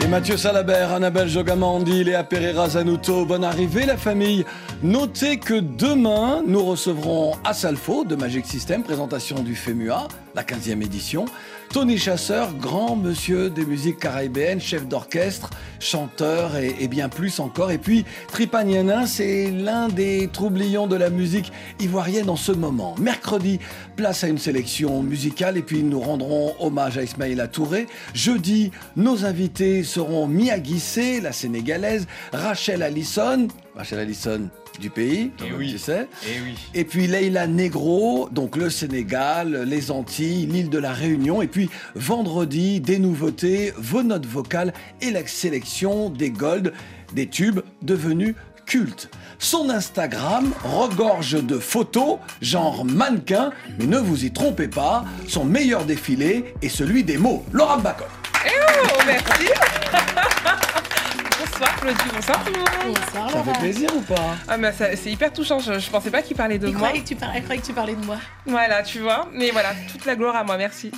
Et Mathieu Salabert, Annabelle Jogamandi, Léa Pereira Zanuto, bonne arrivée la famille. Notez que demain, nous recevrons à Salfo de Magic System, présentation du FEMUA, la 15e édition. Tony Chasseur, grand monsieur des musiques caribéennes, chef d'orchestre, chanteur et, bien plus encore. Et puis Tripagnanin, c'est l'un des troublions de la musique ivoirienne en ce moment. Mercredi, place à une sélection musicale et puis nous rendrons hommage à Ismaïla Touré. Jeudi, nos invités seront Mia Guissé, la sénégalaise, Rachel Allison, Rachel Allison du pays, tu sais. Eh oui. Et puis Leila Negro, donc le Sénégal, les Antilles, l'île de la Réunion. Et puis vendredi, des nouveautés, vos notes vocales et la sélection des golds, des tubes devenus cultes. Son Instagram regorge de photos, genre mannequin, mais ne vous y trompez pas, son meilleur défilé est celui des mots. Laura Bacot. Oh, merci. Bonsoir Claudie, bonsoir tout le monde. Bonsoir Ça fait plaisir ou pas Ah mais ça- c'est hyper touchant, je, je pensais pas qu'il parlait de Il moi. croyait, que tu par- elle croyait que tu parlais de moi. Voilà, tu vois. Mais voilà, toute la gloire à moi, merci.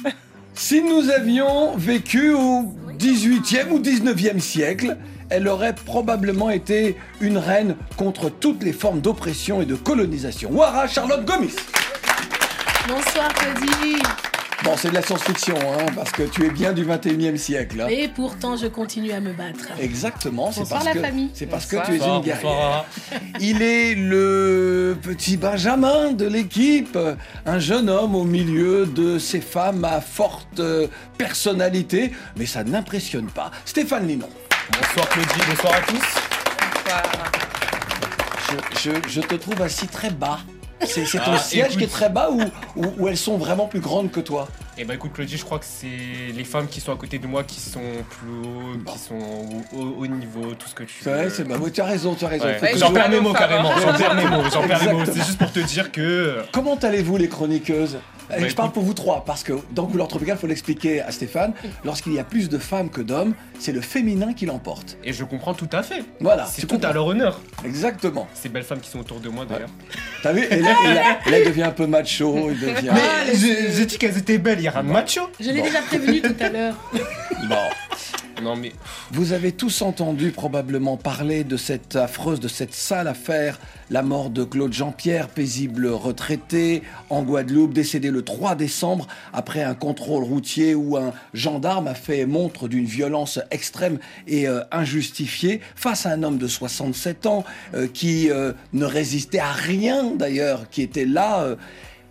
Si nous avions vécu au 18e ou 19e siècle, elle aurait probablement été une reine contre toutes les formes d'oppression et de colonisation. Wara Charlotte Gomis. Bonsoir Claudie. Bon, c'est de la science-fiction, hein, parce que tu es bien du 21e siècle. hein. Et pourtant, je continue à me battre. Exactement, c'est parce la que famille. c'est parce que tu es une Bonsoir, guerrière. bonsoir. Il est le petit Benjamin de l'équipe, un jeune homme au milieu de ces femmes à forte personnalité, mais ça n'impressionne pas. Stéphane Linon. Bonsoir Claudie, bonsoir à tous. Bonsoir. Je, je- je te trouve assis très bas. C'est ton Ah, siège qui est très bas ou, ou, ou elles sont vraiment plus grandes que toi? Et bah écoute Claudie, je crois que c'est les femmes qui sont à côté de moi qui sont plus haut, qui sont au haut niveau, tout ce que tu C'est vrai, c'est bah, tu as raison, tu as raison. Ouais. Ouais, J'en perds mes mots carrément, j'en perds mes mots, j'en perds mes mots. C'est juste pour te dire que. Comment allez-vous les chroniqueuses? Et Bah, Je parle pour vous trois, parce que dans Couleur Tropicale, il faut l'expliquer à Stéphane, lorsqu'il y a plus de femmes que d'hommes, c'est le féminin qui l'emporte. Et je comprends tout à fait. Voilà, C'est tout à leur honneur. Exactement. Ces belles femmes qui sont autour de moi d'ailleurs. T'as vu Et là, et là- et là, il devient un peu macho, il devient... Mais j'ai j'ai dit qu'elles étaient belles, il y macho. Je l'ai Bon. déjà prévenu tout à l'heure. Bon. Vous avez tous entendu probablement parler de cette affreuse, de cette sale affaire, la mort de Claude Jean-Pierre, paisible retraité en Guadeloupe, décédé le 3 décembre après un contrôle routier où un gendarme a fait montre d'une violence extrême et euh, injustifiée face à un homme de 67 ans euh, qui euh, ne résistait à rien d'ailleurs, qui était là.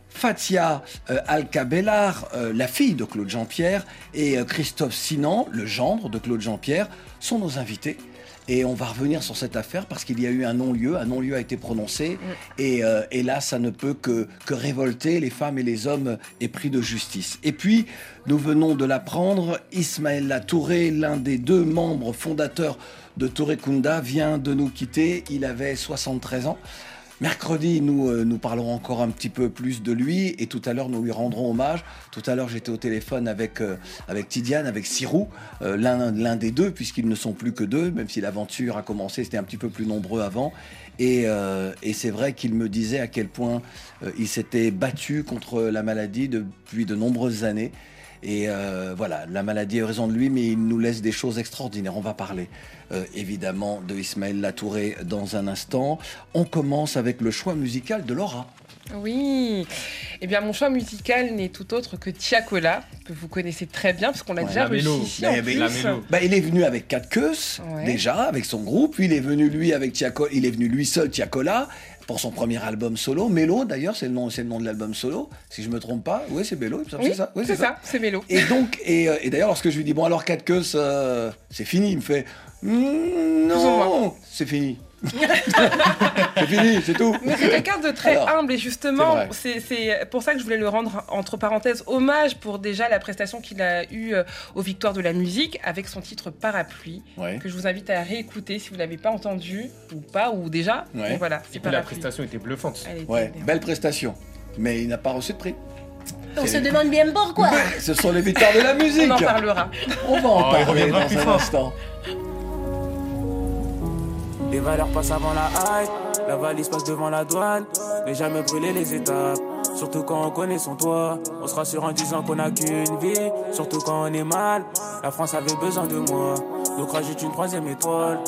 Fatia euh, Alcabellar, euh, la fille de Claude Jean-Pierre, et euh, Christophe Sinan, le gendre de Claude Jean-Pierre, sont nos invités. Et on va revenir sur cette affaire parce qu'il y a eu un non-lieu, un non-lieu a été prononcé, et, euh, et là, ça ne peut que, que révolter les femmes et les hommes épris de justice. Et puis, nous venons de l'apprendre, Ismaël Touré, l'un des deux membres fondateurs de Touré Kunda, vient de nous quitter. Il avait 73 ans. Mercredi, nous, euh, nous parlerons encore un petit peu plus de lui et tout à l'heure, nous lui rendrons hommage. Tout à l'heure, j'étais au téléphone avec, euh, avec Tidiane, avec Sirou, euh, l'un des deux, puisqu'ils ne sont plus que deux, même si l'aventure a commencé, c'était un petit peu plus nombreux avant. Et, c'est vrai qu'il me disait à quel point il s'était battu contre la maladie depuis de nombreuses années. Et euh, voilà, la maladie a raison de lui, mais il nous laisse des choses extraordinaires. On va parler euh, évidemment de Ismaël Latouré dans un instant. On commence avec le choix musical de Laura. Oui. Eh bien, mon choix musical n'est tout autre que Tiakola, que vous connaissez très bien, parce qu'on l'a Ouais, déjà la reçu ici Mais- en mais- plus. La mélo. Bah, il est venu avec Cat Queus, Ouais. déjà, avec son groupe. Puis il est venu lui avec il est venu lui seul Tiakola pour son premier album solo. Mélo, d'ailleurs, c'est le nom, c'est le nom de l'album solo, si je me trompe pas. Oui, c'est Mélo, Oui, c'est ça. Oui, c'est ça, c'est Mélo. Et donc, et, euh, et d'ailleurs, lorsque je lui dis bon alors Cat Queus, euh, c'est fini, il me fait non, c'est fini. c'est fini, c'est tout. Mais c'est quelqu'un de très Alors, humble et justement, c'est pour ça que je voulais le rendre entre parenthèses hommage pour déjà la prestation qu'il a eue euh, aux Victoires de la musique avec son titre Parapluie Ouais. que je vous invite à réécouter si vous l'avez pas entendu ou pas ou déjà. Ouais. Donc voilà, Et c'est puis la prestation était bluffante. Était Ouais, belle prestation. mais il n'a pas reçu de prix. On se demande bien pourquoi. Ce sont les victoires de la musique. On en parlera. On va en Oh, parler dans plus un fort. instant. Les valeurs passent avant la hype, la valise passe devant la douane, mais jamais brûler les étapes. Surtout quand on connaît son toit, on se rassure en disant qu'on a qu'une vie. Surtout quand on est mal, la France avait besoin de moi, donc rajoute une troisième étoile.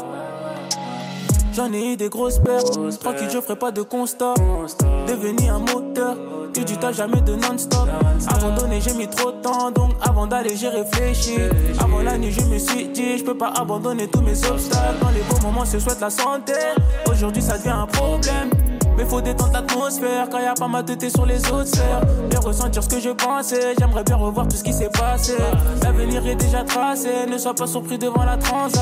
J'en ai eu des grosses pertes, tranquille je ferai pas de constat. Devenu un moteur, que du tas jamais de non-stop. Abandonné j'ai mis trop de temps, donc avant d'aller j'ai réfléchi. Avant la nuit je me suis dit, je peux pas abandonner tous mes obstacles. Dans les beaux moments se souhaite la santé, aujourd'hui ça devient un problème. Mais faut détendre l'atmosphère quand y a pas ma tête sur les autres sphères. Bien ressentir ce que je pensais, j'aimerais bien revoir tout ce qui s'est passé. L'avenir est déjà tracé, ne sois pas surpris devant la transat.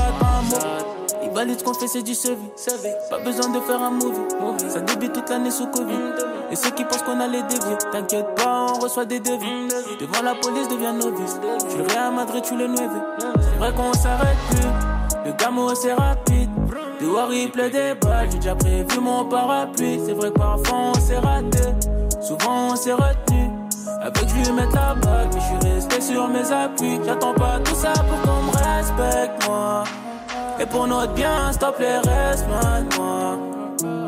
Il valide ce qu'on fait, c'est du CV. Pas besoin de faire un movie. Ça débute toute l'année sous Covid. Et ceux qui pensent qu'on a les dévier, t'inquiète pas, on reçoit des devis. Devant la police, devient novice. Tu le Real Madrid, tu le 9. C'est vrai qu'on s'arrête plus. Le gamo, c'est rapide. Dehors, il pleut des balles. J'ai déjà prévu mon parapluie. C'est vrai que parfois, on s'est raté. Souvent, on s'est retenu. Avec lui mettre la bague, mais je suis resté sur mes appuis. J'attends pas tout ça pour qu'on me respecte, moi. Et pour notre bien, stop les restes, moi.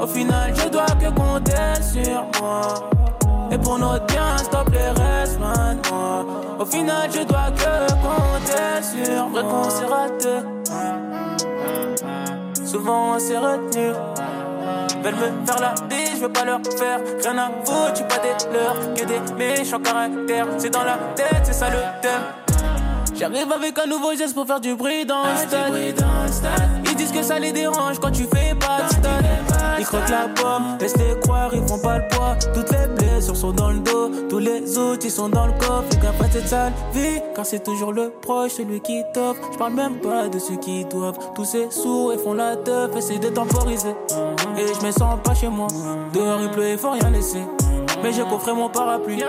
Au final, je dois que compter sur moi. Et pour notre bien, stop les restes, moi. Au final, je dois que compter sur. Vrai qu'on s'est raté. Souvent, on s'est retenu. Veulent me faire la bise, je veux pas leur faire rien à foutre, tu pas des leurs, que des méchants caractères. C'est dans la tête, c'est ça le thème. J'arrive avec un nouveau geste pour faire du bruit dans le stade. Ils disent que ça les dérange quand tu fais pas de stade. Ils croquent la pomme, laisse les croire, ils font pas le poids. Toutes les blessures sont dans le dos, tous les autres ils sont dans le coffre. Fais gaffe à cette sale vie, car c'est toujours le proche, celui qui t'offre. Je parle même pas de ceux qui doivent. Tous ces sourds et font la teuf, essaient de temporiser. Et je me sens pas chez moi. Dehors il pleut et faut rien laisser. Mais j'ai coffré mon parapluie.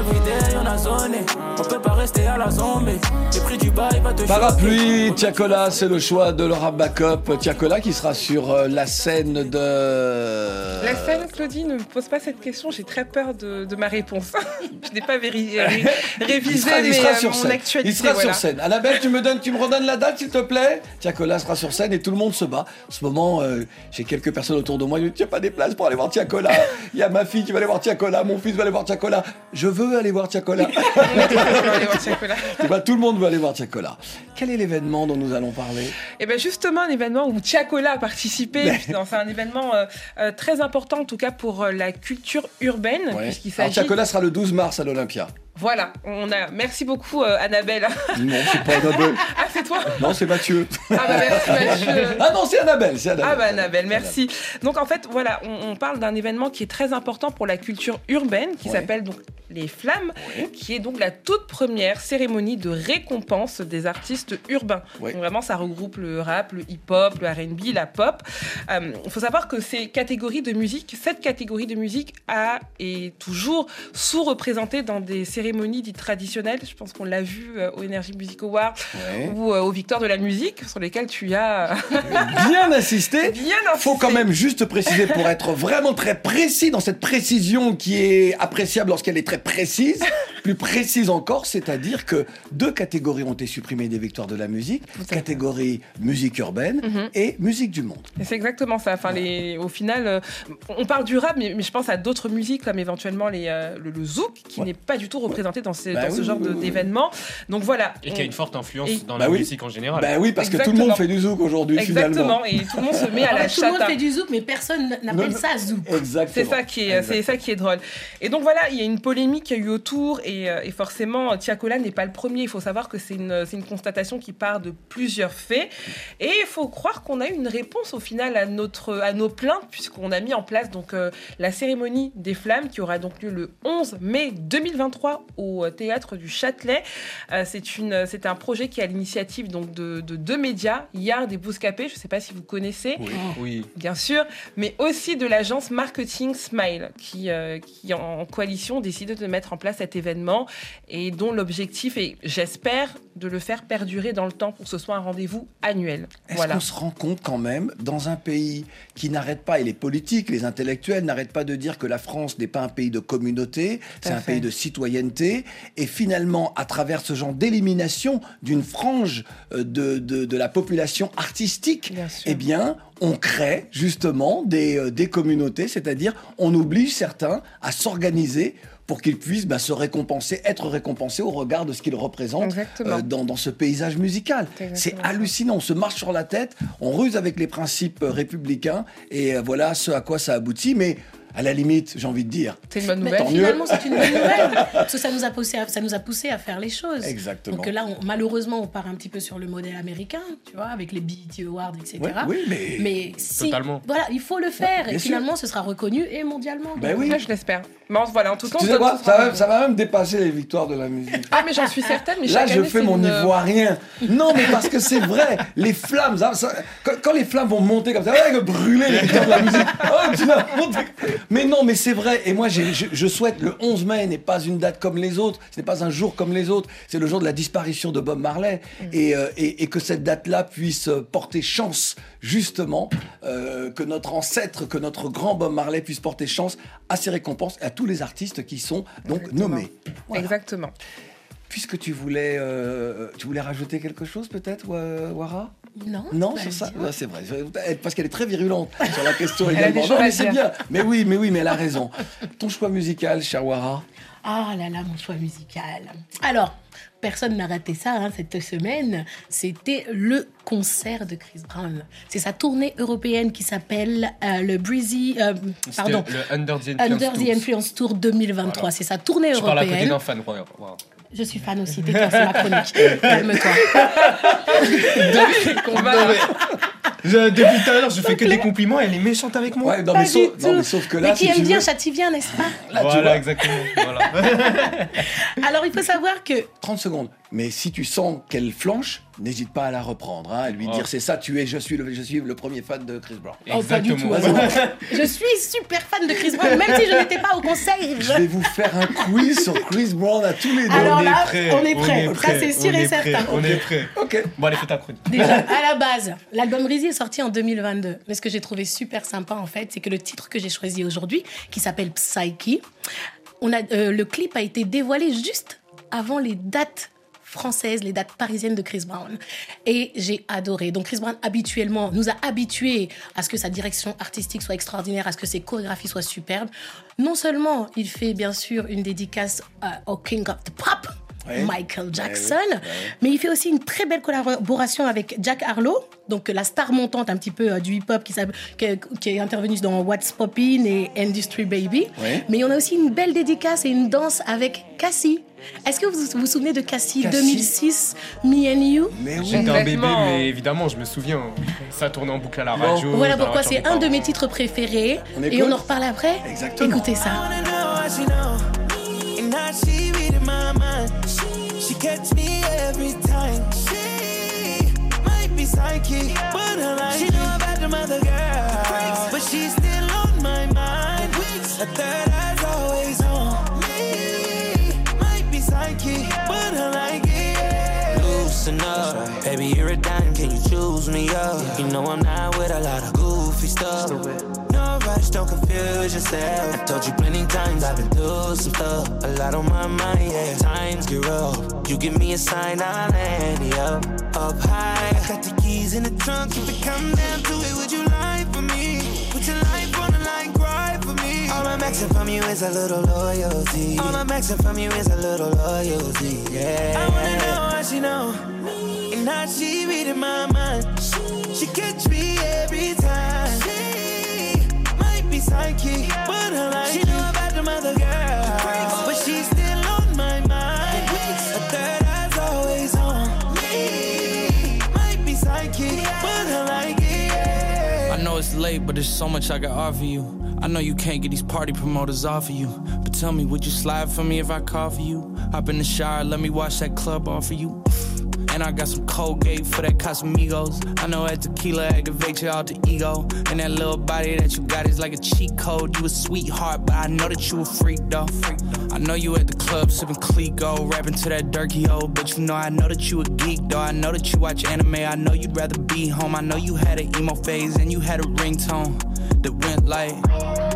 Everyday on a zoné. On peut pas rester à la zombie. Les prix du bail va te Parapluie, Tiakola, c'est le choix de Laura Backup. Tiakola qui sera sur euh, la scène de. La scène, Claudie, ne me pose pas cette question. J'ai très peur de, de ma réponse. je n'ai pas véri- ré- Il révisé sera, il mes, sera euh, sur mon scène. actualité. Il sera voilà. sur scène. Annabelle, tu me donnes, tu me redonnes la date, s'il te plaît? Tiakola sera sur scène et tout le monde se bat. En ce moment, euh, j'ai quelques personnes autour de moi. Il n'y a pas des places pour aller voir Tiakola. Il y a ma fille qui va aller voir Tiakola. Mon fils va aller voir Tiakola. Je veux aller voir. Eh ben, tout le monde veut aller voir Tiakola. Quel est l'événement dont nous allons parler? Et bien justement, un événement où Tiakola a participé, c'est un événement euh, euh, très important en tout cas pour euh, la culture urbaine, Ouais. Alors. Tiakola sera le 12 mars à l'Olympia. Voilà, on a... merci beaucoup euh, Annabelle. Non, c'est pas Annabelle. ah c'est toi Non, c'est Mathieu. Ah bah merci Mathieu. Ah non, c'est Annabelle. C'est Annabelle. Ah bah Annabelle, merci. Donc en fait, voilà, on, on parle d'un événement qui est très important pour la culture urbaine, qui Ouais. s'appelle donc les Ouais. qui est donc la toute première cérémonie de récompense des artistes urbains. Ouais. Donc vraiment, ça regroupe le rap, le hip-hop, le R&B, la pop. Euh, Il faut savoir que ces catégories de musique, cette catégorie de musique a est toujours sous-représentée dans des cérémonies dites traditionnelles. Je pense qu'on l'a vu euh, au Energy Music Awards Ouais. ou euh, aux Victoires de la musique, sur lesquelles tu as Bien insisté. bien Faut quand même juste préciser pour être vraiment très précis dans cette précision qui est appréciable lorsqu'elle est très précise, plus précise encore, c'est-à-dire que deux catégories ont été supprimées des victoires de la musique, catégorie musique urbaine Mhm. et musique du monde. Et C'est exactement ça. Enfin, les, au final, euh, on parle du rap, mais, mais je pense à d'autres musiques comme éventuellement les, euh, le, le zouk, qui Ouais. n'est pas du tout représenté dans, ces- Bah dans oui, ce genre oui, de- oui, oui. d'événements. Donc voilà. Et qui a on- une forte influence Et- dans Bah la oui. musique en général. Ben oui, parce que tout le monde fait du zouk aujourd'hui finalement. Exactement. Et tout le monde se met à la Tout le monde fait du zouk, mais personne n'appelle non. ça zouk. Exactement. C'est ça qui est, Exact. c'est ça qui est drôle. Et donc voilà, il y a une polémique qui a eu autour et, euh, et forcément Tiakola n'est pas le premier. Il faut savoir que c'est une, c'est une constatation qui part de plusieurs faits et il faut croire qu'on a eu une réponse au final à notre, à nos plaintes puisqu'on a mis en place donc euh, la cérémonie des flammes qui aura donc lieu le 11 mai 2023 au euh, théâtre du Châtelet. Euh, c'est une, c'est un projet qui est à l'initiative donc de, de deux médias, Yard et Bouscapé. Je ne sais pas si vous connaissez Oui. bien sûr, mais aussi de l'agence marketing Smile, qui, euh, qui en coalition décide de mettre en place cet événement et dont l'objectif est, j'espère, de le faire perdurer dans le temps pour que ce soit un rendez-vous annuel. Est-ce Voilà. qu'on se rend compte quand même, dans un pays qui n'arrête pas, et les politiques, les intellectuels n'arrêtent pas de dire que la France n'est pas un pays de communauté, c'est un pays de citoyenneté, et finalement, à travers ce genre d'élimination d'une frange euh, de, de, de la population artistique, Bien eh bien, on crée justement des, euh, des communautés, c'est-à-dire on oblige certains à s'organiser pour qu'ils puissent bah, se récompenser, être récompensés au regard de ce qu'ils représentent euh, dans, dans ce paysage musical. C'est hallucinant, on se marche sur la tête, on ruse avec les principes euh, républicains, et euh, voilà ce à quoi ça aboutit, mais à la limite, j'ai envie de dire, C'est une bonne Mais nouvelle. Tant finalement, c'est une bonne nouvelle. Parce que ça nous, a poussé à, ça nous a poussé à faire les choses. Exactement. Donc là, on- malheureusement, on part un petit peu sur le modèle américain, tu vois, avec les BET Awards, etc. Ouais, oui, mais... Mais si, Totalement. voilà, il faut le faire. bien et sûr. finalement, ce sera reconnu et mondialement. Ben oui. Je l'espère. Mais en- voilà, en tout cas, on Tu se sais quoi, ça va, rendez-vous. ça va même dépasser les victoires de la musique. Ah, mais j'en suis certaine. Mais Là, je année, fais mon une- ivoirien. Non, mais parce que c'est vrai, les flammes, ça- ça- quand, quand les flammes vont monter comme ça, ouais, brûler les victoires de la musique. Oh, tu l'as monté. Mais non, mais c'est vrai. Et moi, je, je souhaite le 11 mai n'est pas une date comme les autres. Ce n'est pas un jour comme les autres. C'est le jour de la disparition de Bob Marley. Et, euh, et- et que cette date-là puisse euh, porter chance, justement, euh, que notre ancêtre, que notre grand Bob Marley puisse porter chance à ces récompenses et à tous les artistes qui sont donc Exactement. nommés. Voilà. Exactement. Puisque tu voulais, euh, tu voulais rajouter quelque chose peut-être, Wa- Wara? Non, Non, bah, sur ça. Ouais, C'est vrai, Elle- parce qu'elle est très virulente sur la question a également. des Non, mais c'est bien. Mais oui, mais oui, mais elle a raison. Ton choix musical, cher Wara Ah là là, mon choix musical. Alors, personne n'a raté ça hein, cette semaine. C'était le concert de Chris Brown. C'est sa tournée européenne qui s'appelle euh, le Breezy. euh, pardon. Le Under the Influence. Under the Tour. Influence Tour 2023. Voilà. C'est sa tournée Je parle à côté européenne. d'un fan. Je suis fan aussi, tais-toi, c'est ma chronique. Calme-toi. Je- depuis tout à l'heure, je fais que des compliments. Elle est méchante avec moi. Ouais, non, Pas mais, du sauf, non, mais sauf que là, Mais qui si aime bien châtie bien, n'est-ce pas? Là, tu voilà, vois, exactement. Voilà. Alors, il faut savoir que 30 secondes. Mais si tu sens qu'elle flanche, n'hésite pas à la reprendre, hein, à lui Oh. dire c'est ça, tu es, je suis le, je suis le premier fan de Chris Brown. Oh, pas du tout. Exactement. je suis super fan de Chris Brown, même si je n'étais pas au conseil. Je vais vous faire un quiz sur Chris Brown à tous les deux. Alors on là, est prêt. on est prêt. Ça, prêt, c'est sûr et certain. On est prêt. Ok. Bon, allez, fais ta chronique. Déjà, à la base, l'album Rizzy est sorti en 2022. Mais ce que j'ai trouvé super sympa, en fait, c'est que le titre que j'ai choisi aujourd'hui, qui s'appelle Psyche, on a, euh, le clip a été dévoilé juste avant les dates françaises, les dates parisiennes de Chris Brown. Et j'ai adoré. Donc Chris Brown, habituellement, nous a habitués à ce que sa direction artistique soit extraordinaire, à ce que ses chorégraphies soient superbes. Non seulement il fait, bien sûr, une dédicace euh, au King of the Pop, Ouais. Michael Jackson, Ouais, ouais. mais il fait aussi une très belle collaboration avec Jack Harlow, donc la star montante un petit peu euh, du hip-hop qui, est- qui est intervenue dans What's Poppin' et Industry Baby. Ouais. Mais on a aussi une belle dédicace et une danse avec Cassie. Est-ce que vous vous souvenez de Cassie, Cassie 2006, Me and You? Oui. J'étais un bébé, mais évidemment, je me souviens. Ça tournait en boucle à la Bon. radio. Voilà pourquoi c'est un de mes titres préférés. On et on en reparle après. Exactement. Écoutez ça. Wanna know what she know. And how she reading my mind. She catch me every time. She might be psychic, but I like She know about them other girls, but she's still on my mind. A third eye's always on me. Might be psychic, but I like it. Loosen up, baby, you're a dime. Can you choose me up? You know I'm not with a lot of goofy stuff. No don't confuse yourself. I told you plenty times I've been through some stuff. A lot on my mind, yeah. Times get rough. You give me a sign, I'll land you up, up high. I Got the keys in the trunk. If it come down to it, would you lie for me? Put your life on the line, cry for me. All I'm asking from you is a little loyalty. All I'm asking from you is a little loyalty, yeah. I wanna know how she know. And how she reading my mind. She catch me every time. She be psychic, but I like She know about them other girls, but she's still on my mind. A third eye's always on me. Might be psychic, but I like it. I know it's late, but there's so much I can offer you. I know you can't get these party promoters off of you. But tell me, would you slide for me if I call for you? Hop in the shower, let me watch that club off of you. And I got some Colgate for that Casamigos. I know that tequila aggravates your alter ego. And that little body that you got is like a cheat code. You a sweetheart, but I know that you a freak though. I know you at the club sipping Clico, rapping to that Durkee O. But you know I know that you a geek though. I know that you watch anime. I know you'd rather be home. I know you had an emo phase and you had a ringtone that went like.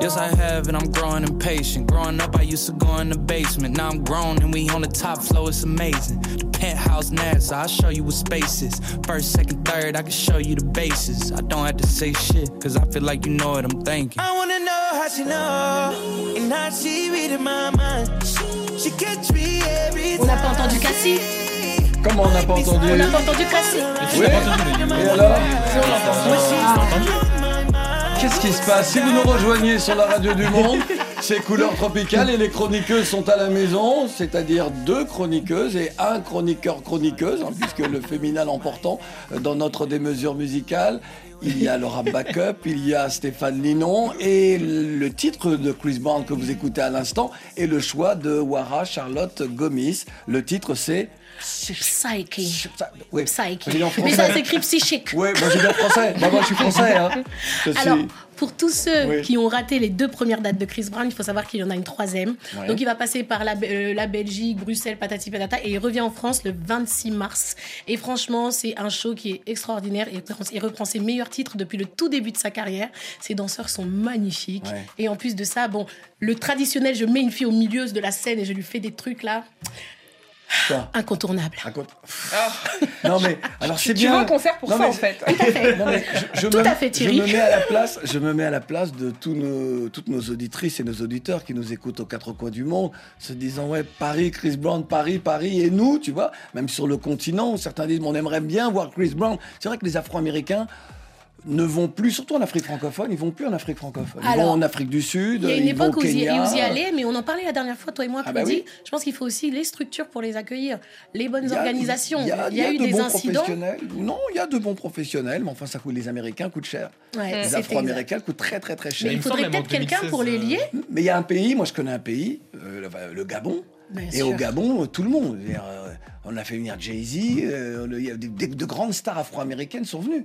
Yes, I have, and I'm growing impatient. Growing up, I used to go in the basement. Now I'm grown, and we on the top floor. It's amazing. The penthouse NASA, I'll show you what space is. First, second, third, I can show you the bases. I don't have to say shit, cause I feel like you know what I'm thinking. I wanna know how she know and how she reading my mind. She catch me every On n'a pas entendu Cassie Comment on n'a pas entendu On n'a pas entendu Cassie Oui. Et alors Qu'est-ce qui se passe Si vous nous rejoignez sur la radio du monde, c'est Couleur Tropicale et les chroniqueuses sont à la maison, c'est-à-dire deux chroniqueuses et un chroniqueur chroniqueuse, hein, puisque le féminin l'emportant dans notre démesure musicale. Il y a Laura Backup, il y a Stéphane Linon et le titre de Chris Brown que vous écoutez à l'instant est le choix de Wara Charlotte Gomis. Le titre c'est Psyche. L'ai en Mais ça s'écrit psychique. Oui, moi j'ai bien français. Bah, moi je suis français. Hein. Je suis- Alors, pour tous ceux Oui. qui ont raté les deux premières dates de Chris Brown, il faut savoir qu'il y en a une troisième. Ouais. Donc, il va passer par la, euh, la Belgique, Bruxelles, patati patata, et il revient en France le 26 mars. Et franchement, c'est un show qui est extraordinaire. Et il reprend ses meilleurs titres depuis le tout début de sa carrière. Ses danseurs sont magnifiques. Ouais. Et en plus de ça, bon, le traditionnel, je mets une fille au milieu de la scène et je lui fais des trucs là. Quoi Incontournable. Raconte. Non mais alors c'est Tu bien. vas au concert pour Non, ça, mais- en fait. Non, mais je, je Tout me, à fait, Thierry. Je me mets à la place, je me mets à la place de tous nos, toutes nos auditrices et nos auditeurs qui nous écoutent aux quatre coins du monde, se disant ouais Paris, Chris Brown, Paris, Paris et nous, tu vois, même sur le continent, certains disent on aimerait bien voir Chris Brown. C'est vrai que les Afro-Américains ne vont plus, surtout en Afrique francophone, ils vont plus en Afrique francophone. Ils Alors, vont en Afrique du Sud, Il y a une ils vont époque où vous y, Kenya. vous y allez, mais on en parlait la dernière fois, toi et moi, Ah bah Claudie. oui. Je pense qu'il faut aussi les structures pour les accueillir, les bonnes Il y a- organisations. Il y a, il y a eu de des bons incidents. professionnels. Non, il y a de bons professionnels, mais enfin, ça coûte. Les Américains coûtent cher. Ouais, les Afro-Américains coûtent très, très, très cher. Mais il faudrait peut-être quelqu'un pour les lier. Mais il y a un pays, moi je connais un pays, euh, le, Gabon. Bien et sûr. au Gabon, tout le monde. Euh, on a fait venir Jay-Z, euh, il y a des- des- de grandes stars afro-américaines sont venues.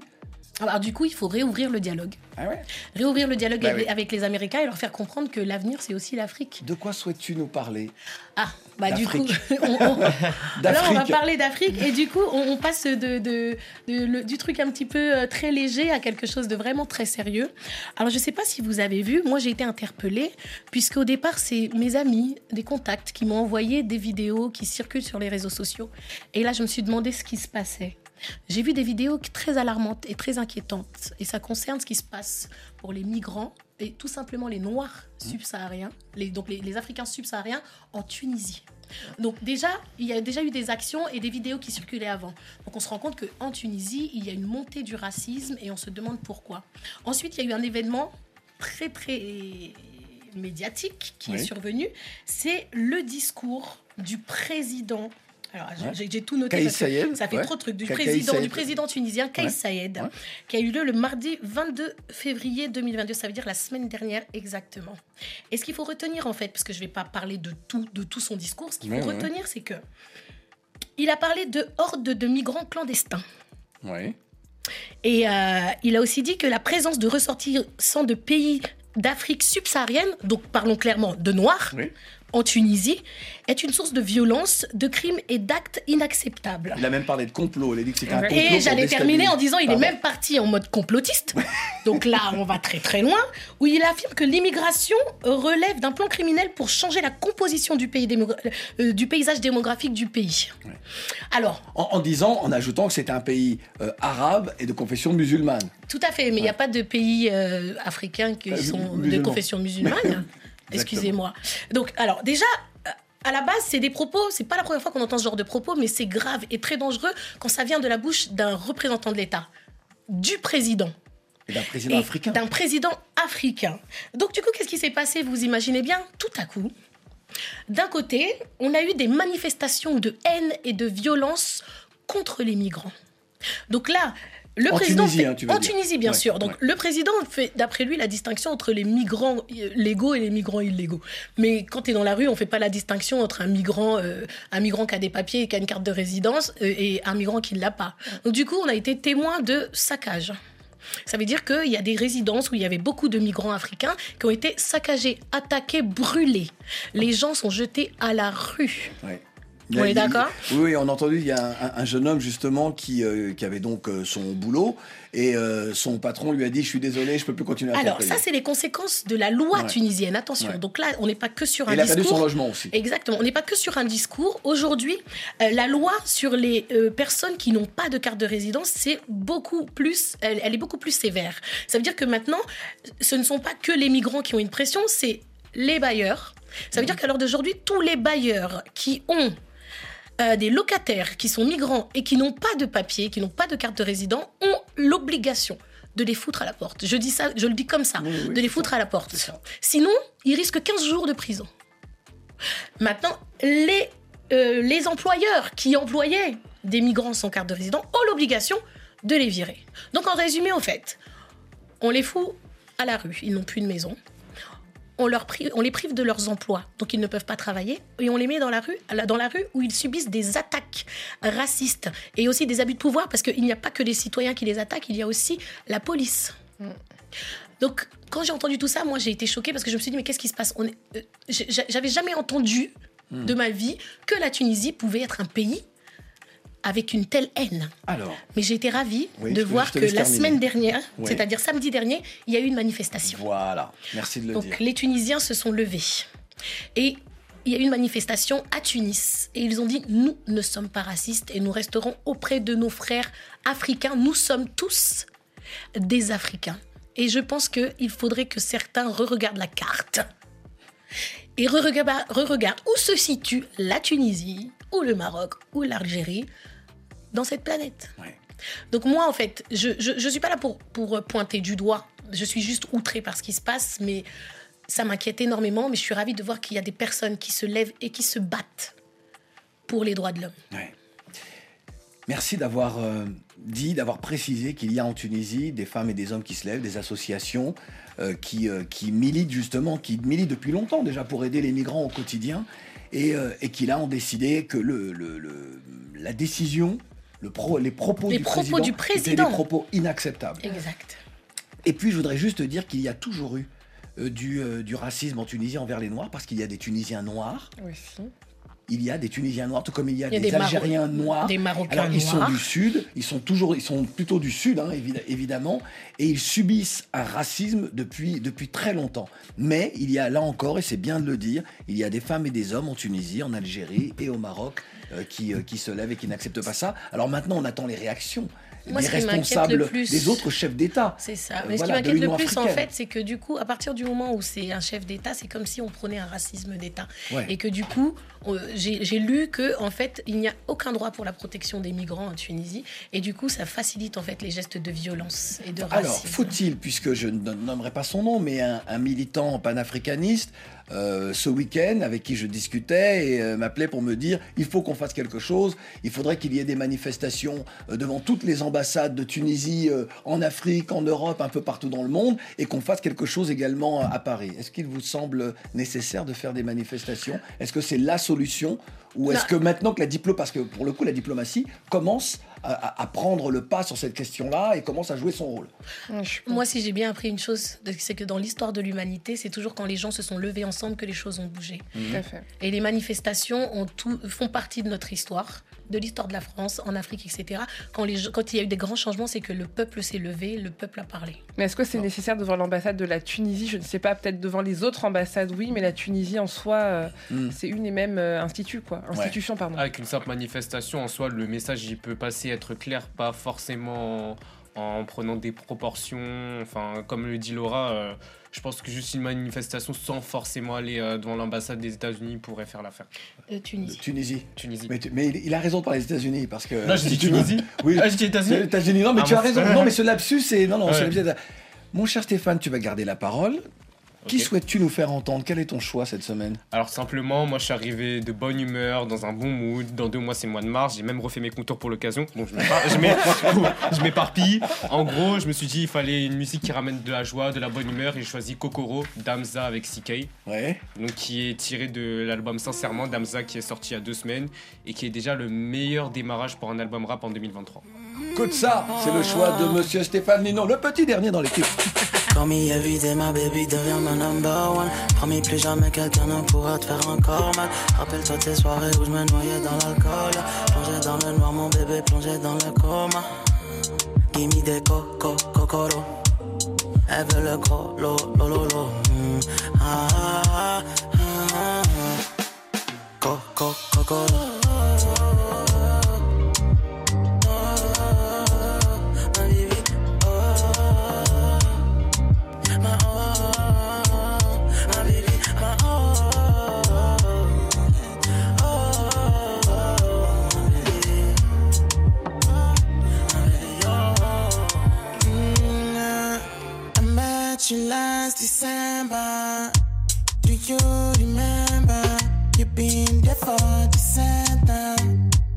Alors du coup, il faut réouvrir le dialogue. Ah ouais? Réouvrir le dialogue Bah avec, oui. avec les Américains et leur faire comprendre que l'avenir, c'est aussi l'Afrique. De quoi souhaites-tu nous parler? Ah, bah du coup, D'Afrique. on, on- alors on va parler d'Afrique et du coup, on, on passe de, de- de- le- du truc un petit peu euh, très léger à quelque chose de vraiment très sérieux. Alors je sais pas si vous avez vu, moi j'ai été interpellée puisque au départ c'est mes amis, des contacts qui m'ont envoyé des vidéos qui circulent sur les réseaux sociaux. Et là je me suis demandé ce qui se passait. J'ai vu des vidéos très alarmantes et très inquiétantes et ça concerne ce qui se passe pour les migrants et tout simplement les Noirs subsahariens, les, donc les, les Africains subsahariens en Tunisie. Donc déjà, il y a déjà eu des actions et des vidéos qui circulaient avant. Donc on se rend compte qu'en Tunisie, il y a une montée du racisme et on se demande pourquoi. Ensuite, il y a eu un événement très très médiatique qui est survenu. C'est le discours du président. Alors, j'ai- Ouais. j'ai j'ai tout noté parce que ça fait ouais. trop de trucs. Du président, Saied. du président tunisien Kais. Saïed, qui a eu lieu le mardi 22 février 2022. Ça veut dire la semaine dernière exactement. Et ce qu'il faut retenir en fait, parce que je ne vais pas parler de tout, de tout son discours, ce qu'il faut retenir, c'est que il a parlé de hordes de migrants clandestins. Oui. Et euh, il a aussi dit que la présence de ressortissants de pays d'Afrique subsaharienne, donc parlons clairement de Noirs, Oui. En Tunisie, est une source de violence, de crimes et d'actes inacceptables. Il a même parlé de complot. Il a dit que c'était un complot. Et j'allais terminer en disant il est même parti en mode complotiste. Donc là, on va très très loin, où il affirme que l'immigration relève d'un plan criminel pour changer la composition du, pays euh, du paysage démographique du pays. Alors, En, en disant, en ajoutant que c'était un pays euh, arabe et de confession musulmane. tout à fait, mais il n'y a pas de pays euh, africains qui sont de confession musulmane. Excusez-moi. Donc, alors déjà. À la base, c'est des propos, c'est pas la première fois qu'on entend ce genre de propos, mais c'est grave et très dangereux quand ça vient de la bouche d'un représentant de l'État, du président. Et d'un président et africain. D'un président africain. Donc, du coup, qu'est-ce qui s'est passé Vous imaginez bien, tout à coup, d'un côté, on a eu des manifestations de haine et de violence contre les migrants. Donc là, Le En président Tunisie, fait- hein, tu en dire. Tunisie, bien Ouais, sûr. Donc, ouais. le président fait, d'après lui, la distinction entre les migrants légaux et les migrants illégaux. Mais quand tu es dans la rue, on fait pas la distinction entre un migrant, euh, un migrant qui a des papiers et qui a une carte de résidence euh, et un migrant qui ne l'a pas. Donc, du coup, on a été témoin de saccage. Ça veut dire qu'il y a des résidences où il y avait beaucoup de migrants africains qui ont été saccagés, attaqués, brûlés. Les gens sont jetés à la rue. Ouais. On est Il- d'accord Oui, oui, on a entendu, il y a un, un jeune homme justement qui, euh, qui avait donc euh, son boulot et euh, son patron lui a dit, je suis désolé, je peux plus continuer à Alors, ça, c'est les conséquences de la loi Ouais. tunisienne. Attention. Ouais. Donc là, on n'est pas que sur Et un il a discours. perdu son logement aussi. Exactement. On n'est pas que sur un discours. Aujourd'hui, la loi sur les personnes qui n'ont pas de carte de résidence, c'est beaucoup plus, elle, elle est beaucoup plus sévère. Ça veut dire que maintenant, ce ne sont pas que les migrants qui ont une pression, c'est les bailleurs. Ça veut dire qu'à l'heure d'aujourd'hui, tous les bailleurs qui ont euh, des locataires qui sont migrants et qui n'ont pas de papier, qui n'ont pas de carte de résident, ont l'obligation de les foutre à la porte. Je dis ça, je le dis comme ça, de les foutre à la porte. Sinon, ils risquent 15 jours de prison. Maintenant, les, euh, les employeurs qui employaient des migrants sans carte de résident ont l'obligation de les virer. Donc, en résumé, au fait, on les fout à la rue. Ils n'ont plus de maison. On, leur prive- on les prive de leurs emplois, donc ils ne peuvent pas travailler, et on les met dans la rue, dans la rue où ils subissent des attaques racistes et aussi des abus de pouvoir, parce qu'il n'y a pas que les citoyens qui les attaquent, il y a aussi la police. Donc, quand j'ai entendu tout ça, moi, j'ai été choquée parce que je me suis dit, mais qu'est-ce qui se passe? On est- euh, J'avais jamais entendu Hmm. de ma vie que la Tunisie pouvait être un pays avec une telle haine. Alors, Mais j'ai été ravie Oui, de voir que la terminer. semaine dernière, Oui. c'est-à-dire samedi dernier, il y a eu une manifestation. voilà, merci de le Donc dire. les Tunisiens se sont levés. Et il y a eu une manifestation à Tunis. Et ils ont dit, nous ne sommes pas racistes et nous resterons auprès de nos frères africains. Nous sommes tous des Africains. Et je pense qu'il faudrait que certains re-regardent la carte et re-regardent re-regardent où se situe la Tunisie, ou le Maroc, ou l'Algérie dans cette planète. Donc moi, en fait, je ne suis pas là pour, pour pointer du doigt. Je suis juste outrée par ce qui se passe, mais ça m'inquiète énormément. Mais je suis ravie de voir qu'il y a des personnes qui se lèvent et qui se battent pour les droits de l'homme. Merci d'avoir euh, dit, d'avoir précisé qu'il y a en Tunisie des femmes et des hommes qui se lèvent, des associations euh, qui, euh, qui militent justement, qui militent depuis longtemps déjà pour aider les migrants au quotidien, et, euh, et qui là ont décidé que le, le- le- la décision, le pro- les propos, Les du, propos président du étaient des propos inacceptables. Exact. Et puis je voudrais juste dire qu'il y a toujours eu euh, du, euh, du racisme en Tunisie envers les Noirs, parce qu'il y a des Tunisiens noirs. Il y a des Tunisiens noirs, tout comme il y a, Il y a des, des Maro- Algériens noirs. des Marocains Alors, ils sont du sud, ils sont toujours, ils sont plutôt du sud, hein, évi- évidemment, et ils subissent un racisme depuis, depuis très longtemps. Mais il y a là encore, et c'est bien de le dire, il y a des femmes et des hommes en Tunisie, en Algérie et au Maroc qui, euh, qui se lèvent et qui n'acceptent pas ça. Alors maintenant, on attend les réactions Moi, des responsables, le plus- des autres chefs d'État. C'est ça. Euh, Mais ce voilà, qui m'inquiète le plus, en fait, c'est que du coup, à partir du moment où c'est un chef d'État, c'est comme si on prenait un racisme d'État. Ouais. Et que du coup, j'ai lu que en fait, il n'y a aucun droit pour la protection des migrants en Tunisie. Et du coup, ça facilite en fait les gestes de violence et de racisme. Alors, faut-il, puisque je ne nommerai pas son nom, mais un, un militant panafricaniste, euh, ce week-end, avec qui je discutais, et euh, m'appelait pour me dire il faut qu'on fasse quelque chose, il faudrait qu'il y ait des manifestations euh, devant toutes les ambassades de Tunisie, en Afrique, en Europe, un peu partout dans le monde, et qu'on fasse quelque chose également à Paris. Est-ce qu'il vous semble nécessaire de faire des manifestations? Est-ce que c'est la solution ou est-ce que maintenant que la diplo, parce que pour le coup la diplomatie commence à, à- à prendre le pas sur cette question-là et commence à jouer son rôle Moi, si j'ai bien appris une chose, c'est que dans l'histoire de l'humanité, c'est toujours quand les gens se sont levés ensemble que les choses ont bougé. Tout à fait. Et les manifestations ont tout, font partie de notre histoire, de l'histoire de la France, en Afrique, etc. Quand, les, gens- quand il y a eu des grands changements, c'est que le peuple s'est levé, le peuple a parlé. Mais est-ce que c'est nécessaire devant l'ambassade de la Tunisie? Je ne sais pas, peut-être devant les autres ambassades, oui, mais la Tunisie en soi, euh, Hmm. c'est une et même euh, institut, quoi. Institution, pardon. Avec une simple manifestation, en soi, le message il peut passer, être clair, pas forcément en, en prenant des proportions. Enfin, comme le dit Laura, euh, je pense que juste une manifestation sans forcément aller euh, devant l'ambassade des États-Unis pourrait faire l'affaire. Euh, Tunisie. Tunisie. Tunisie. Mais, tu- mais il, a raison de parler des États-Unis parce que. Non, j'ai dit tu veux- Tunisie. Oui. Ah, j'ai dit États-Unis. Non, mais Ah, tu as raison. Non, mais ce lapsus, c'est. Non, non, Ouais. Mon cher Stéphane, tu vas garder la parole. Qui souhaites-tu nous faire entendre? Quel est ton choix cette semaine? Alors simplement, moi je suis arrivé de bonne humeur, dans un bon mood. Dans deux mois c'est le mois de mars. J'ai même refait mes contours pour l'occasion. Je m'éparpille. En gros, je me suis dit il fallait une musique qui ramène de la joie, de la bonne humeur. Et j'ai choisi Kokoro d'Amza avec CK. Ouais. Donc qui est tiré de l'album Sincèrement d'Amza qui est sorti il y a deux semaines et qui est déjà le meilleur démarrage pour un album rap en 2023. Écoute ça, c'est le choix de Monsieur Stéphane Ninon, le petit dernier dans l'équipe. Promis éviter ma baby devient ma number one. Promis plus jamais quelqu'un ne pourra te faire encore mal. Rappelle-toi tes soirées où je me noyais dans l'alcool. Plongé dans le noir mon bébé plongé dans le coma. Give me des coco cocoro. Elle veut le gros lo lo lo lo. Mm. Ah, ah, ah, ah, ah. Coco cocoro you last December. Do you remember? You've been there for the center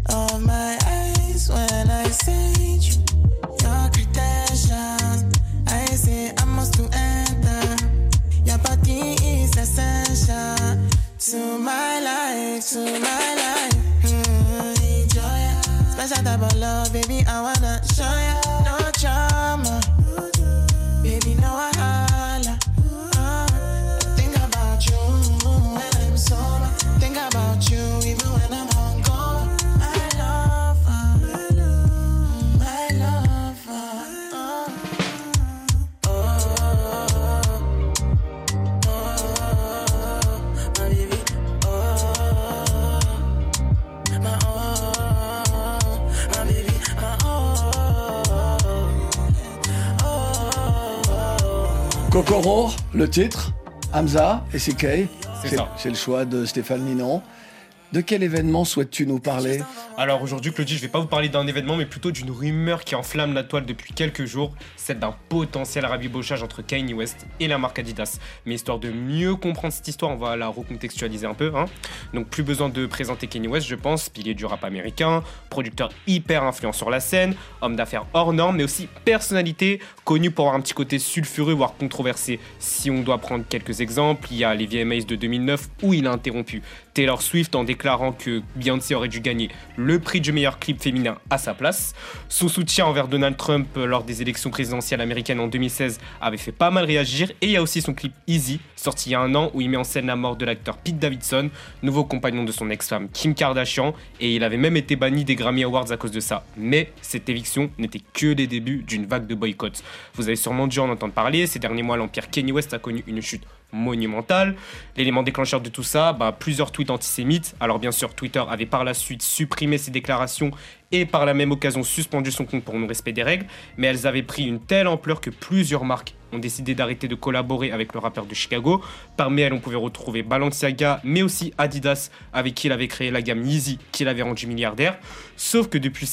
of my eyes when I sent you your credentials. I say I must to enter. Your body is essential to my life, to my life. Mm, enjoy it. Special type of love, baby. I wanna show ya Kokoro, le titre, Hamza et CK. C'est le choix de Stéphane Ninon. De quel événement souhaites-tu nous parler? Alors aujourd'hui, Claudie, je vais pas vous parler d'un événement, mais plutôt d'une rumeur qui enflamme la toile depuis quelques jours, celle d'un potentiel rabibochage entre Kanye West et la marque Adidas. Mais histoire de mieux comprendre cette histoire, on va la recontextualiser un peu. hein. Donc plus besoin de présenter Kanye West, je pense, pilier du rap américain, producteur hyper influent sur la scène, homme d'affaires hors norme, mais aussi personnalité connue pour avoir un petit côté sulfureux, voire controversé. Si on doit prendre quelques exemples, il y a les VMAs de 2009 où il a interrompu Taylor Swift en déclarant que Beyoncé aurait dû gagner le prix du meilleur clip féminin à sa place. Son soutien envers Donald Trump euh, lors des élections présidentielles américaines en 2016 avait fait pas mal réagir. Et il y a aussi son clip Easy, sorti il y a un an, où il met en scène la mort de l'acteur Pete Davidson, nouveau compagnon de son ex-femme Kim Kardashian. Et il avait même été banni des Grammy Awards à cause de ça. Mais cette éviction n'était que les débuts d'une vague de boycott. Vous avez sûrement dû en entendre parler. Ces derniers mois, l'empire Kanye West a connu une chute monumentale. L'élément déclencheur de tout ça, bah, plusieurs tweets antisémites. Alors bien sûr, Twitter avait par la suite supprimé ses déclarations et par la même occasion suspendu son compte pour non-respect des règles, mais elles avaient pris une telle ampleur que plusieurs marques ont décidé d'arrêter de collaborer avec le rappeur de Chicago. Parmi elles, on pouvait retrouver Balenciaga, mais aussi Adidas, avec qui il avait créé la gamme Yeezy, qui l'avait rendu milliardaire. Sauf que depuis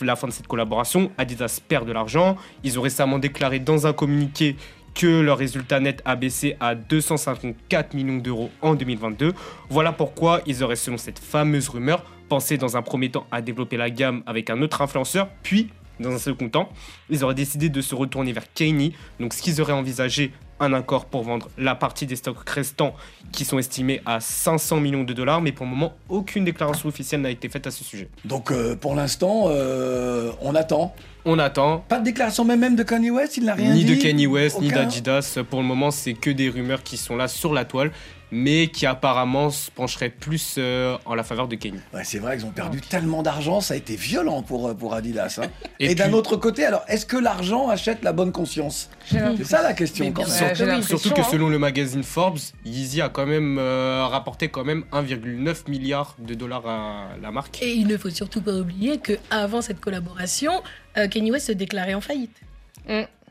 la fin de cette collaboration, Adidas perd de l'argent. Ils ont récemment déclaré dans un communiqué que leur résultat net a baissé à 254 millions d'euros en 2022. Voilà pourquoi ils auraient, selon cette fameuse rumeur, pensé dans un premier temps à développer la gamme avec un autre influenceur, puis, dans un second temps, ils auraient décidé de se retourner vers Kanye. Donc, ce qu'ils auraient envisagé, un accord pour vendre la partie des stocks restants qui sont estimés à 500 millions de dollars, mais pour le moment, aucune déclaration officielle n'a été faite à ce sujet. Donc euh, pour l'instant, euh, on attend. On attend. Pas de déclaration même, même de Kanye West, il n'a rien ni dit de Kanye West, ni d'Adidas. Pour le moment, c'est que des rumeurs qui sont là sur la toile, mais qui apparemment se pencheraient plus euh, en la faveur de Kanye. Ouais, c'est vrai qu'ils ont perdu tellement d'argent, ça a été violent pour, euh, pour Adidas. hein. Et Et, d'un autre côté, alors, est-ce que l'argent achète la bonne conscience? C'est ça la question quand même. Surtout que hein. selon le magazine Forbes, Yeezy a quand même euh, rapporté quand même 1,9 milliard de dollars à la marque. Et il ne faut surtout pas oublier que avant cette collaboration, euh, Kanye West se déclarait en faillite.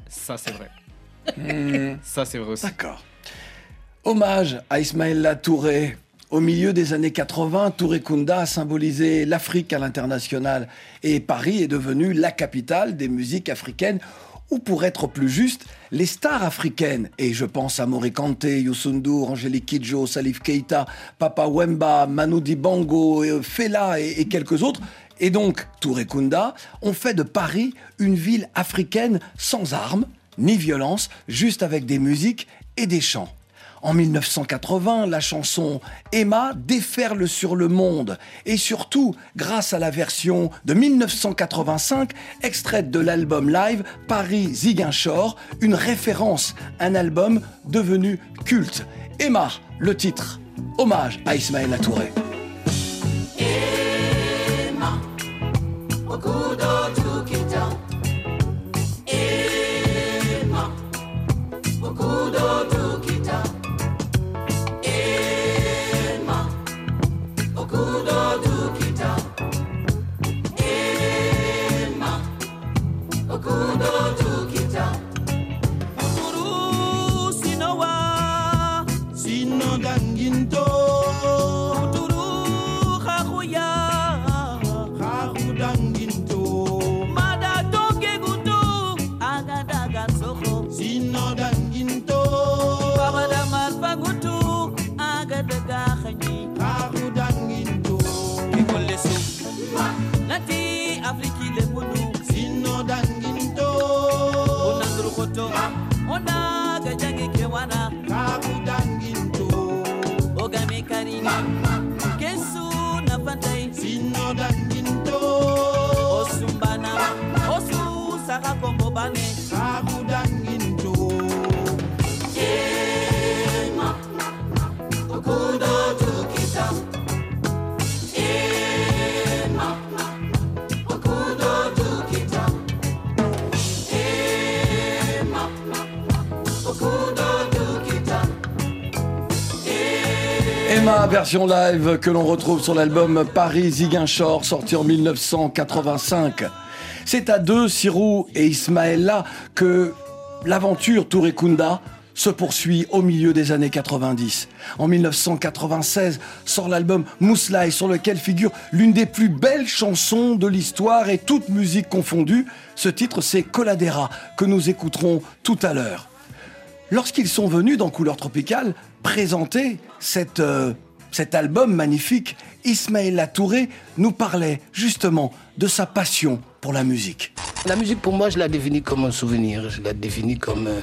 Ça, c'est vrai. Hmm, Ça, c'est vrai aussi. D'accord. Hommage à Ismaïla Touré. Au milieu des années 80, Touré Kunda a symbolisé l'Afrique à l'international et Paris est devenu la capitale des musiques africaines ou pour être plus juste, les stars africaines, et je pense à Mori Kante, Youssou N'Dour, Angélique Kidjo, Salif Keita, Papa Wemba, Manu Dibango, euh, Fela et, et quelques autres, et donc Touré Kunda, ont fait de Paris une ville africaine sans armes, ni violence, juste avec des musiques et des chants. En 1980, la chanson Emma déferle sur le monde et surtout grâce à la version de 1985 extraite de l'album live Paris Ziguinchor, une référence, un album devenu culte. Emma, le titre, hommage à Ismaël Latouré. Washington. Version live que l'on retrouve sur l'album Paris Ziguinchor, sorti en 1985. C'est à deux, Sirou et Ismaëlla, que l'aventure Touré Kunda se poursuit au milieu des années 90. En 1996 sort l'album Mousslaï sur lequel figure l'une des plus belles chansons de l'histoire et toute musique confondue. Ce titre c'est Coladera que nous écouterons tout à l'heure. Lorsqu'ils sont venus dans Couleur Tropicale présenter cette, euh, cet album magnifique, Ismaël Touré nous parlait justement de sa passion pour la musique. La musique, pour moi, je la définis comme un souvenir. Je la définis comme euh,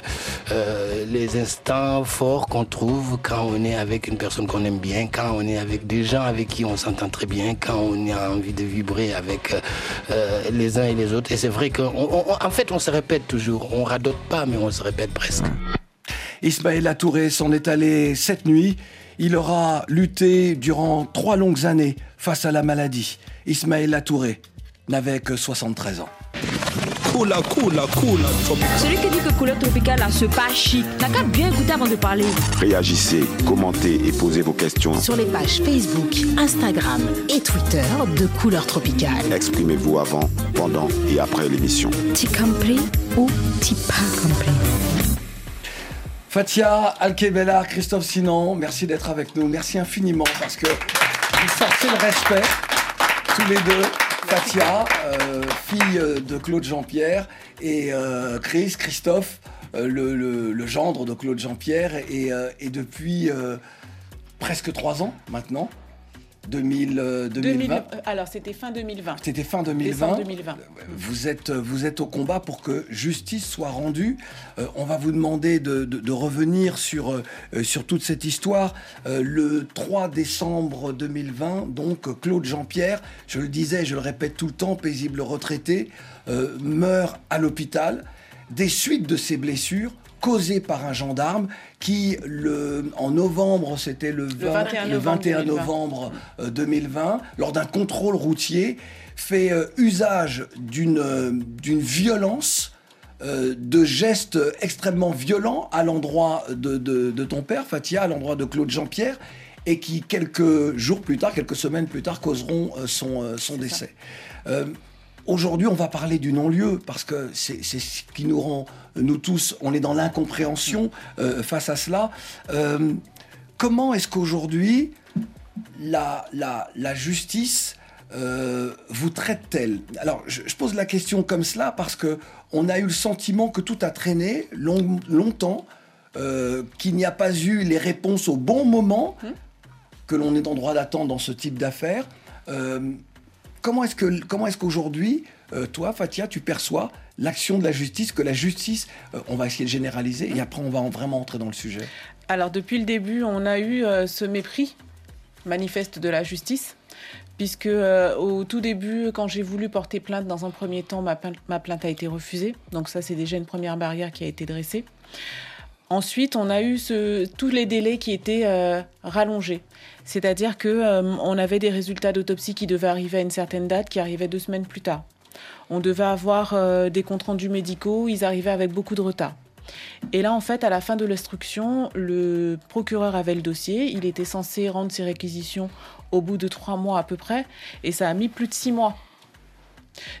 euh, les instants forts qu'on trouve quand on est avec une personne qu'on aime bien, quand on est avec des gens avec qui on s'entend très bien, quand on a envie de vibrer avec euh, euh, les uns et les autres. Et c'est vrai qu'en fait, on se répète toujours. On radote pas, mais on se répète presque. Ismaël Touré s'en est allé cette nuit. Il aura lutté durant trois longues années face à la maladie. Ismaël Touré n'avait que 73 ans. Coula, coula, coula, Celui qui dit que couleur tropicale a ce pas chic, n'a qu'à bien écouter avant de parler. Réagissez, commentez et posez vos questions. Sur les pages Facebook, Instagram et Twitter de Couleur Tropicale. Exprimez-vous avant, pendant et après l'émission. T'y compris ou t'y pas compris? Fatia, Alkebella, Christophe Sinan, merci d'être avec nous. Merci infiniment parce que vous sortez le respect, tous les deux. Fatia, euh, fille de Claude Jean-Pierre, et euh, Chris, Christophe, euh, le, gendre de Claude Jean-Pierre, et, euh, depuis euh, presque trois ans maintenant, 2000, euh, 2020. 2000, euh, alors, c'était fin 2020. C'était fin 2020. Décembre 2020. Vous êtes, vous êtes au combat pour que justice soit rendue. Euh, on va vous demander de, de- de revenir sur, euh, sur toute cette histoire. Euh, le 3 décembre 2020, donc Claude Jean-Pierre, je le disais, je le répète tout le temps, paisible retraité, euh, meurt à l'hôpital des suites de ses blessures causées par un gendarme qui, le, en novembre, c'était le, 20 21 le novembre 21 2020. novembre euh, 2020, lors d'un contrôle routier, fait euh, usage d'une euh, d'une violence, euh, de gestes extrêmement violents à l'endroit de, de- de ton père, Fatia, à l'endroit de Claude Jean-Pierre, et qui, quelques jours plus tard, quelques semaines plus tard, causeront euh, son, euh, son décès. Euh, Aujourd'hui, on va parler du non-lieu parce que c'est ce qui nous rend, nous tous, on est dans l'incompréhension euh, face à cela. Euh, comment est-ce qu'aujourd'hui, la, la, la justice euh, vous traite-t-elle? Alors, je, je pose la question comme cela parce que on a eu le sentiment que tout a traîné long- longtemps, euh, qu'il n'y a pas eu les réponses au bon moment que l'on est en droit d'attendre dans ce type d'affaires. Comment est-ce que comment est-ce qu'aujourd'hui, euh, toi, Fatia, tu perçois l'action de la justice, que la justice, euh, on va essayer de généraliser et après on va en- vraiment entrer dans le sujet. Alors depuis le début, on a eu euh, ce mépris manifeste de la justice, puisque au tout début, quand j'ai voulu porter plainte dans un premier temps, ma, plainte- ma plainte a été refusée. Donc ça, c'est déjà une première barrière qui a été dressée. Ensuite, on a eu tous les délais qui étaient euh, rallongés. C'est-à-dire que euh, on avait des résultats d'autopsie qui devaient arriver à une certaine date, qui arrivaient deux semaines plus tard. On devait avoir euh, des comptes rendus médicaux, ils arrivaient avec beaucoup de retard. Et là, en fait, à la fin de l'instruction, le procureur avait le dossier. Il était censé rendre ses réquisitions au bout de trois mois à peu près, et ça a mis plus de six mois.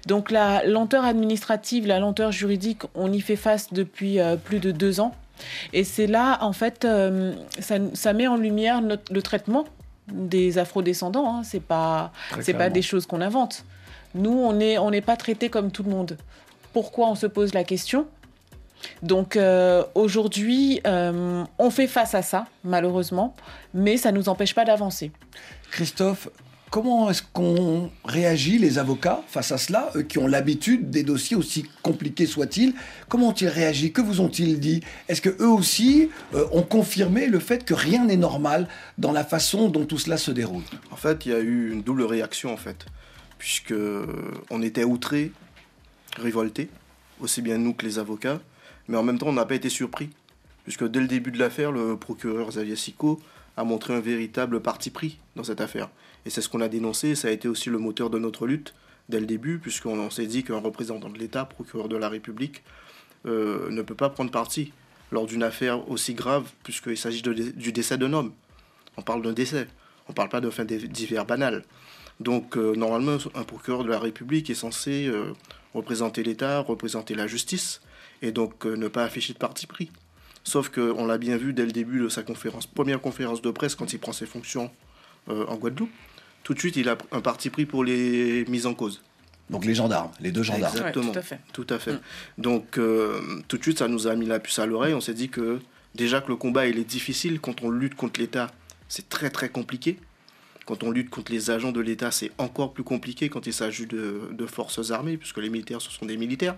Donc la lenteur administrative, la lenteur juridique, on y fait face depuis euh, plus de deux ans. Et c'est là, en fait, euh, ça, ça met en lumière notre- le traitement des afrodescendants. Hein. C'est pas, c'est pas des choses qu'on invente. Nous, on n'est on n'est pas traités comme tout le monde. Pourquoi on se pose la question? Donc euh, aujourd'hui, euh, on fait face à ça, malheureusement, mais ça ne nous empêche pas d'avancer. Christophe, comment est-ce qu'on réagit, les avocats, face à cela, eux qui ont l'habitude des dossiers aussi compliqués soient-ils Comment ont-ils réagi Que vous ont-ils dit? Est-ce que eux aussi euh, ont confirmé le fait que rien n'est normal dans la façon dont tout cela se déroule? En fait, il y a eu une double réaction en fait, puisque on était outrés, révoltés, aussi bien nous que les avocats, mais en même temps on n'a pas été surpris, puisque dès le début de l'affaire, le procureur Xavier Sicot a montré un véritable parti pris dans cette affaire. Et c'est ce qu'on a dénoncé, ça a été aussi le moteur de notre lutte dès le début, puisqu'on on s'est dit qu'un représentant de l'État, procureur de la République, euh, ne peut pas prendre parti lors d'une affaire aussi grave, puisqu'il s'agit du décès d'un homme. On parle d'un décès, on ne parle pas d'un fait divers banal. Donc euh, normalement, un procureur de la République est censé euh, représenter l'État, représenter la justice, et donc ne pas afficher de parti pris. Sauf qu'on l'a bien vu dès le début de sa conférence, première conférence de presse quand il prend ses fonctions en Guadeloupe. Tout de suite, il a un parti pris pour les mises en cause. Donc les gendarmes, les deux gendarmes. Exactement. Ouais, tout à fait. Tout à fait. Donc, euh, tout de suite, ça nous a mis la puce à l'oreille. On s'est dit que déjà que le combat, il est difficile. Quand on lutte contre l'État, c'est très, très compliqué. Quand on lutte contre les agents de l'État, c'est encore plus compliqué quand il s'agit de, de forces armées, puisque les militaires, ce sont des militaires.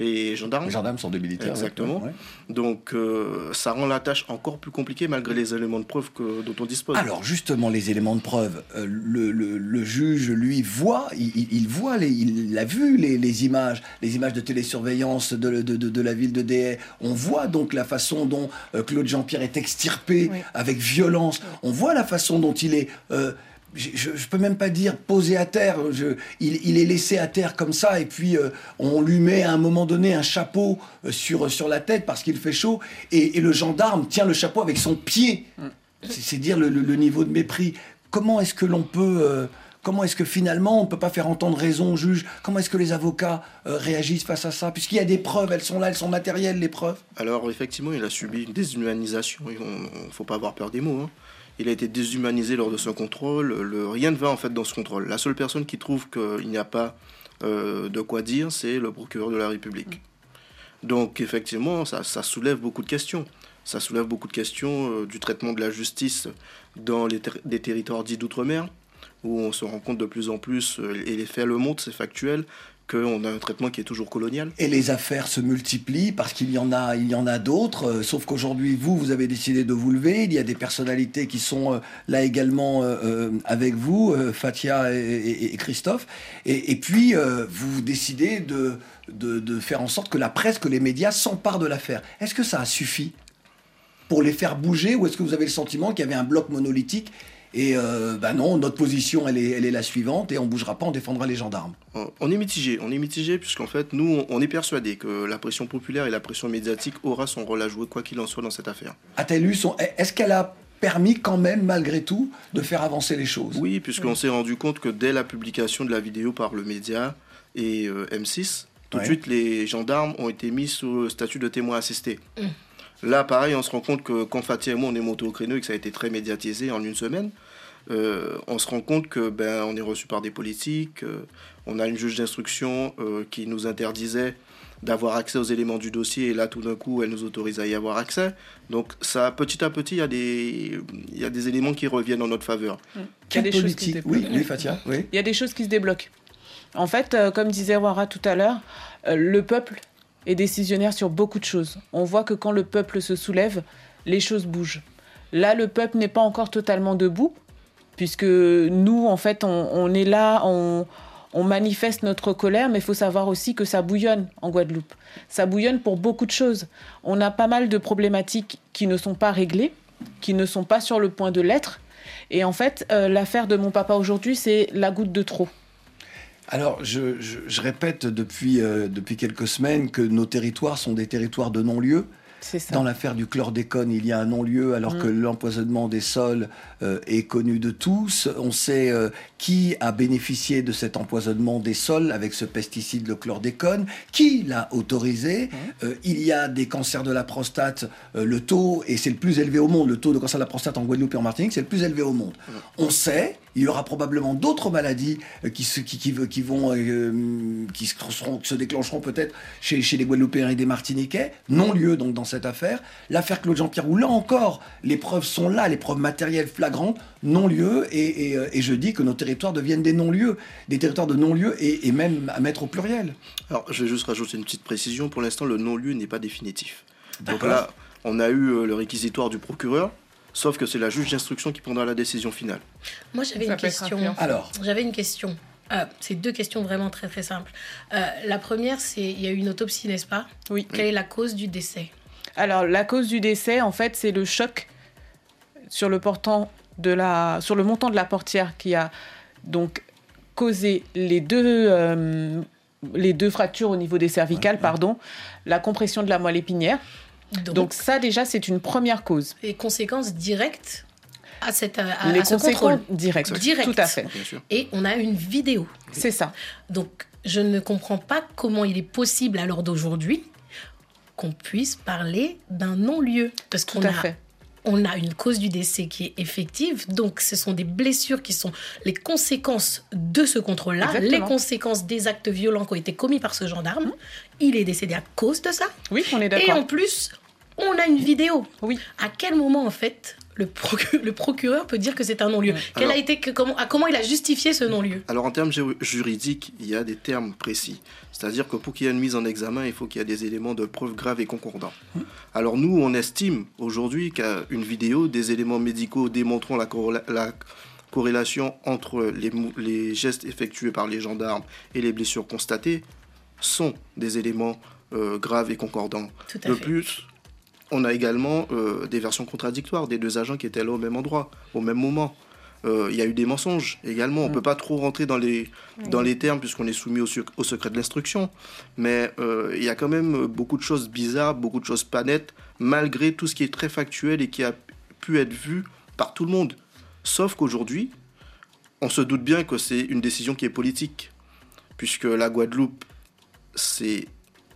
Les gendarmes. Les gendarmes sont des militaires. Exactement. ouais. Donc, euh, ça rend la tâche encore plus compliquée malgré les éléments de preuve que, dont on dispose. Alors justement, les éléments de preuve, euh, le, le- le juge, lui, voit, il, voit, les- il a vu les, les images, les images de télésurveillance de, de- de- de la ville de Déhay. On voit donc la façon dont euh, Claude Jean-Pierre est extirpé avec violence. On voit la façon dont il est... euh, je, je peux même pas dire posé à terre. Je- il, il est laissé à terre comme ça et puis euh, on lui met à un moment donné un chapeau euh, sur, sur la tête parce qu'il fait chaud et, et le gendarme tient le chapeau avec son pied. C'est c'est dire le, le- le niveau de mépris. Comment est-ce que l'on peut... euh, comment est-ce que finalement on ne peut pas faire entendre raison au juge? Comment est-ce que les avocats euh, réagissent face à ça? Puisqu'il y a des preuves, elles sont là, elles sont matérielles, les preuves. Alors effectivement, il a subi une déshumanisation. Il ne faut pas avoir peur des mots. hein. Il a été déshumanisé lors de son contrôle. Le, rien ne va en fait dans ce contrôle. La seule personne qui trouve qu'il n'y a pas euh, de quoi dire, c'est le procureur de la République. Donc effectivement, ça, ça soulève beaucoup de questions. Ça soulève beaucoup de questions euh, du traitement de la justice dans les ter- des territoires dits d'outre-mer, où on se rend compte de plus en plus, euh, et les faits le montrent, c'est factuel, qu'on a un traitement qui est toujours colonial. Et les affaires se multiplient parce qu'il y en a, il y en a d'autres. euh, sauf qu'aujourd'hui, vous, vous avez décidé de vous lever. Il y a des personnalités qui sont euh, là également euh, avec vous, Fatia et, Christophe. Et, puis, vous décidez de, de, de faire en sorte que la presse, que les médias s'emparent de l'affaire. Est-ce que ça a suffi pour les faire bouger ou est-ce que vous avez le sentiment qu'il y avait un bloc monolithique et euh, bah non, notre position, elle est, elle est la suivante et on bougera pas, on défendra les gendarmes. On- est mitigé, on est mitigé puisqu'en fait, nous, on- est persuadé que la pression populaire et la pression médiatique aura son rôle à jouer quoi qu'il en soit dans cette affaire. A-t-elle eu son... Est-ce qu'elle a permis quand même, malgré tout, de faire avancer les choses? Oui, puisqu'on s'est rendu compte que dès la publication de la vidéo par le média et euh, M6, tout Ouais. de suite, les gendarmes ont été mis sous le statut de témoin assisté. Mm. Là, pareil, on se rend compte que quand Fatih et moi, on est monté au créneau et que ça a été très médiatisé en une semaine, euh, on se rend compte que ben on est reçu par des politiques, euh, on a une juge d'instruction euh, qui nous interdisait d'avoir accès aux éléments du dossier et là tout d'un coup elle nous autorise à y avoir accès. Donc ça petit à petit il y a des il y a des éléments qui reviennent en notre faveur. Il y a des choses qui se Oui, débloquent. oui, Fatia, oui. Il y a des choses qui se débloquent. En fait, euh, comme disait Wara tout à l'heure, euh, le peuple est décisionnaire sur beaucoup de choses. On voit que quand le peuple se soulève, les choses bougent. Là, le peuple n'est pas encore totalement debout, puisque nous, en fait, on, on est là, on, on manifeste notre colère, mais il faut savoir aussi que ça bouillonne en Guadeloupe. Ça bouillonne pour beaucoup de choses. On a pas mal de problématiques qui ne sont pas réglées, qui ne sont pas sur le point de l'être. Et en fait, euh, l'affaire de mon papa aujourd'hui, c'est la goutte de trop. Alors, je, je- je répète depuis, euh, depuis quelques semaines que nos territoires sont des territoires de non-lieu. Dans l'affaire du chlordécone, il y a un non-lieu alors Mm. que l'empoisonnement des sols est connu de tous. On sait euh, qui a bénéficié de cet empoisonnement des sols avec ce pesticide, le chlordécone, qui l'a autorisé? Euh, il y a des cancers de la prostate, euh, le taux, et c'est le plus élevé au monde, le taux de cancer de la prostate en Guadeloupe et en Martinique, c'est le plus élevé au monde. On sait, il y aura probablement d'autres maladies euh, qui, se- qui, qui, qui vont, euh, qui se, seront- qui se déclencheront peut-être chez, chez les Guadeloupéens et des Martiniquais, non-lieu donc dans cette affaire. L'affaire Claude Jean-Pierre, où là encore, les preuves sont là, les preuves matérielles flagrantes, non-lieu, et, et, euh, et je dis que nos territoires deviennent des non-lieux, des territoires de non-lieu, et, et même à mettre au pluriel. Alors, je vais juste rajouter une petite précision. Pour l'instant, le non-lieu n'est pas définitif. Donc là, on a eu euh, le réquisitoire du procureur, sauf que c'est la juge d'instruction qui prendra la décision finale. Moi, j'avais une question. Alors. J'avais une question. Euh, c'est deux questions vraiment très très simples. Euh, la première, c'est il y a eu une autopsie, n'est-ce pas? Oui. Quelle est la cause du décès? Alors, la cause du décès, en fait, c'est le choc sur le, portant de la, sur le montant de la portière qui a donc causé les deux, euh, les deux fractures au niveau des cervicales, pardon, la compression de la moelle épinière. Donc, Donc, ça, déjà, c'est une première cause. les conséquences directes à, cette, à, les à ce conséquences contrôle. Direct. Tout à fait. Bien sûr. Et on a une vidéo. C'est ça. Donc, je ne comprends pas comment il est possible à l'heure d'aujourd'hui qu'on puisse parler d'un non-lieu. Parce Tout qu'on à a, fait. On a une cause du décès qui est effective. Donc, ce sont des blessures qui sont les conséquences de ce contrôle-là, les conséquences des actes violents qui ont été commis par ce gendarme. Il est décédé à cause de ça. Oui, on est Et d'accord. en plus, on a une vidéo. Oui. À quel moment, en fait, le, procu- le procureur peut dire que c'est un non-lieu Quel a été que, comment, à- comment il a justifié ce non-lieu? Alors en termes ju- juridiques, il y a des termes précis. C'est-à-dire que pour qu'il y ait une mise en examen, il faut qu'il y ait des éléments de preuve graves et concordants. Alors nous, on estime aujourd'hui qu'une vidéo, des éléments médicaux démontrant la, corréla- la corrélation entre les, gestes effectués par les gendarmes et les blessures constatées sont des éléments euh, graves et concordants. Tout à de fait. plus, on a également euh, des versions contradictoires des deux agents qui étaient là au même endroit, au même moment. Euh, Il y a eu des mensonges également. On ne peut pas trop rentrer dans les, dans les termes puisqu'on est soumis au secret de l'instruction. Mais euh, il y a quand même beaucoup de choses bizarres, beaucoup de choses pas nettes, malgré tout ce qui est très factuel et qui a pu être vu par tout le monde. Sauf qu'aujourd'hui, on se doute bien que c'est une décision qui est politique. Puisque la Guadeloupe, c'est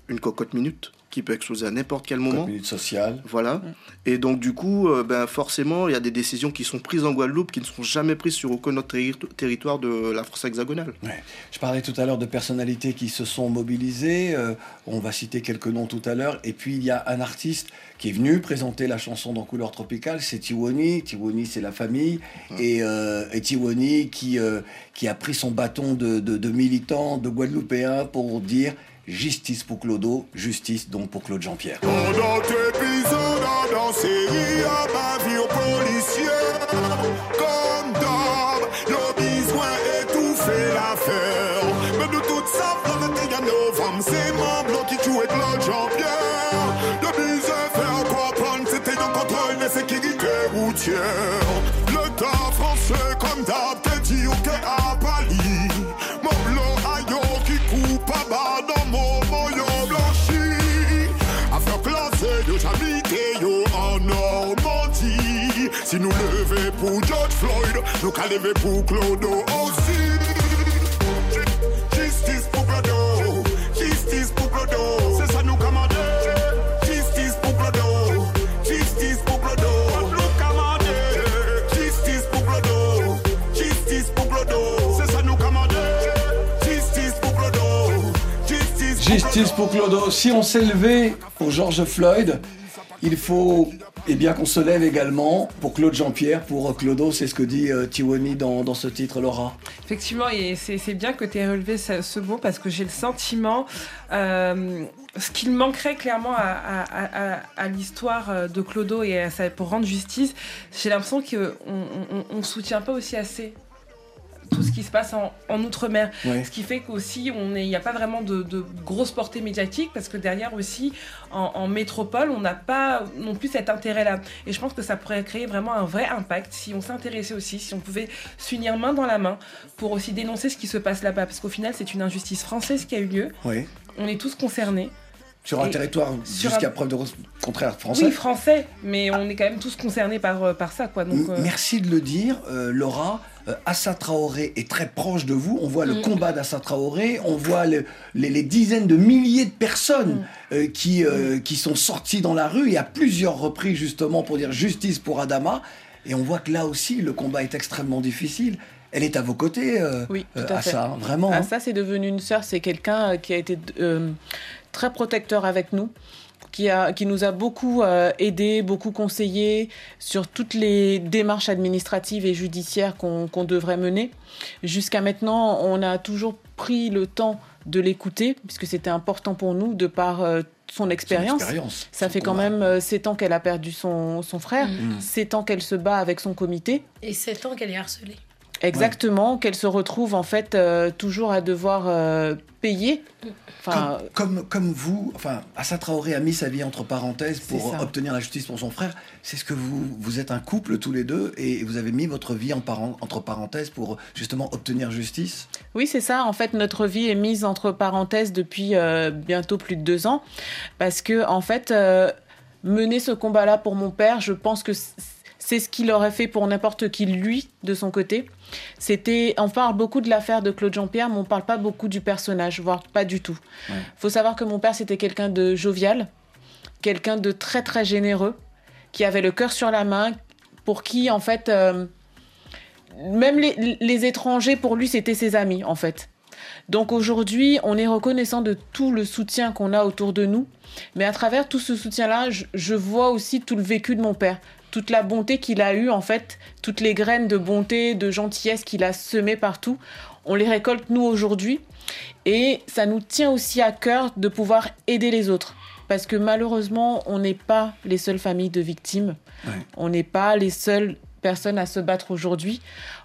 une cocotte minute qui peut exploser à n'importe quel moment. Minute sociale. Voilà. Et donc, du coup, euh, ben, forcément, il y a des décisions qui sont prises en Guadeloupe qui ne seront jamais prises sur aucun autre terri- territoire de la France hexagonale. Je parlais tout à l'heure de personnalités qui se sont mobilisées. euh, on va citer quelques noms tout à l'heure. Et puis il y a un artiste qui est venu présenter la chanson dans Couleur Tropicale, c'est Tiwoni. Tiwoni, c'est la famille. Et, euh, et Tiwoni qui, euh, qui a pris son bâton de, de, de militant, de Guadeloupéen pour dire justice pour Clodo, justice donc pour Claude Jean-Pierre. Liverpool, George Floyd. Look at Liverpool, Clodo. Oh. Justice pour Clodo. Justice pour Clodo. C'est ça nous commander. Justice pour Clodo. Justice pour Clodo. Nous. Justice pour Clodo. Justice pour Clodo. C'est ça nous commander. Justice pour Clodo. Justice pour Clodo. Si on s'est levé pour George Floyd, il faut eh bien qu'on se lève également pour Claude Jean-Pierre, pour Clodo, c'est ce que dit euh, dans, ce titre, Laura. Effectivement, et c'est bien que tu aies relevé ce, mot parce que j'ai le sentiment, euh, ce qu'il manquerait clairement à, l'histoire euh, de Clodo et pour rendre justice, j'ai l'impression qu'on ne soutient pas aussi assez tout ce qui se passe en, en Outre-mer. Ouais. Ce qui fait qu'aussi, il n'y a pas vraiment de, de grosse portée médiatique parce que derrière aussi, en, en métropole, on n'a pas non plus cet intérêt-là. Et je pense que ça pourrait créer vraiment un vrai impact si on s'intéressait aussi, si on pouvait s'unir main dans la main pour aussi dénoncer ce qui se passe là-bas. Parce qu'au final, c'est une injustice française qui a eu lieu. On est tous concernés. Sur un Et territoire jusqu'à un- preuve de contraire français. Oui, français, mais on est quand même tous concernés par, euh, par ça. Quoi. Donc, euh, Merci de le dire, euh, Laura. Euh, Assa Traoré est très proche de vous. On voit le Mm. combat d'Assa Traoré. On voit le- les, les dizaines de milliers de personnes euh, qui, euh, qui sont sorties dans la rue et à plusieurs reprises justement pour dire justice pour Adama. Et on voit que là aussi, le combat est extrêmement difficile. Elle est à vos côtés, euh, Oui, tout euh, à fait. Assa, hein, vraiment. Ah, hein. c'est devenu une sœur. C'est quelqu'un euh, qui a été euh, très protecteur avec nous, qui, a, qui nous a beaucoup euh, aidé, beaucoup conseillé sur toutes les démarches administratives et judiciaires qu'on qu'on devrait mener. Jusqu'à maintenant, on a toujours pris le temps de l'écouter, puisque c'était important pour nous de par euh, son expérience. Ça fait quand même euh, sept ans qu'elle a perdu son, son frère, Mm. sept ans qu'elle se bat avec son comité. Et 7 ans qu'elle est harcelée. Exactement, qu'elle se retrouve en fait euh, toujours à devoir euh, payer. Enfin, Comme, comme, comme vous, enfin, Assa Traoré a mis sa vie entre parenthèses pour obtenir la justice pour son frère. C'est ce que vous, vous êtes un couple tous les deux et vous avez mis votre vie en paren- entre parenthèses pour justement obtenir justice? Oui, c'est ça. En fait, notre vie est mise entre parenthèses depuis euh, bientôt plus de deux ans. Parce que, en fait, mener ce combat-là pour mon père, je pense que c'est ce qu'il aurait fait pour n'importe qui, lui, de son côté. C'était, on parle beaucoup de l'affaire de Claude Jean-Pierre, mais on parle pas beaucoup du personnage, voire pas du tout. faut savoir que mon père, c'était quelqu'un de jovial, quelqu'un de très, très généreux, qui avait le cœur sur la main, pour qui, en fait, euh, même les, les étrangers, pour lui, c'était ses amis, en fait. Donc aujourd'hui, on est reconnaissant de tout le soutien qu'on a autour de nous. Mais à travers tout ce soutien-là, je, je vois aussi tout le vécu de mon père. Toute la bonté qu'il a eue, en fait, toutes les graines de bonté, de gentillesse qu'il a semées partout, on les récolte nous aujourd'hui. Et ça nous tient aussi à cœur de pouvoir aider les autres. Parce que malheureusement, on n'est pas les seules familles de victimes. On n'est pas les seules personnes à se battre aujourd'hui.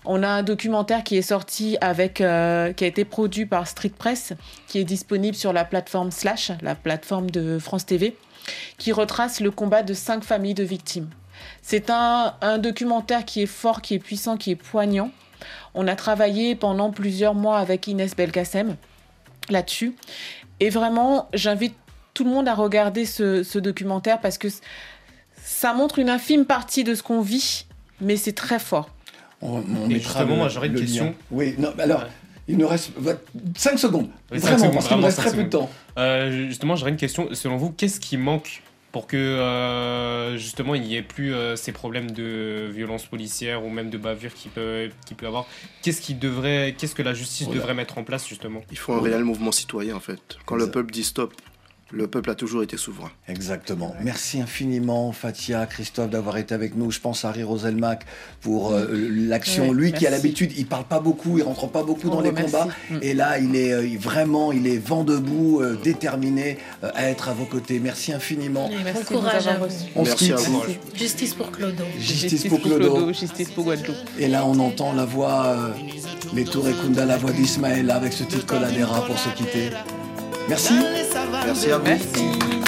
On a un documentaire qui est sorti avec, euh, qui a été produit par Street Press, qui est disponible sur la plateforme Slash, la plateforme de France TV, qui retrace le combat de cinq familles de victimes. C'est un, un documentaire qui est fort, qui est puissant, qui est poignant. On a travaillé pendant plusieurs mois avec Inès Belkacem là-dessus. Et vraiment, j'invite tout le monde à regarder ce, ce documentaire parce que ça montre une infime partie de ce qu'on vit, mais c'est très fort. On, on Et justement, le- moi, j'aurais une question. lien. Oui, non, mais alors, il nous reste 5 secondes. Oui, vraiment, cinq secondes, parce qu'il nous reste très peu de temps. Euh, justement, j'aurais une question. Selon vous, qu'est-ce qui manque pour que euh, justement il n'y ait plus euh, ces problèmes de violence policière ou même de bavure qui peut qui peut avoir Qu'est-ce qui devrait, qu'est-ce que la justice Voilà. devrait mettre en place justement? Il faut un réel mouvement citoyen en fait. Quand le peuple dit stop, le peuple a toujours été souverain. Exactement. Merci infiniment, Fatia, Christophe, d'avoir été avec nous. Je pense à Harry Roselmack pour euh, l'action. Ouais, Lui qui, merci. l'habitude, il parle pas beaucoup, il rentre pas beaucoup On dans le les combats. Mm. Et là, il est euh, vraiment, il est vent debout, euh, déterminé euh, à être à vos côtés. Merci infiniment. Merci Bon courage à vous. On se Merci quitte. à vous. Justice pour Clodo. Justice pour Clodo. justice pour Guadeloupe. Et là, on entend la voix, euh, les Tours et Kunda, la voix d'Ismaël avec ce titre Coladera pour se quitter. Merci. Merci à vous. Merci.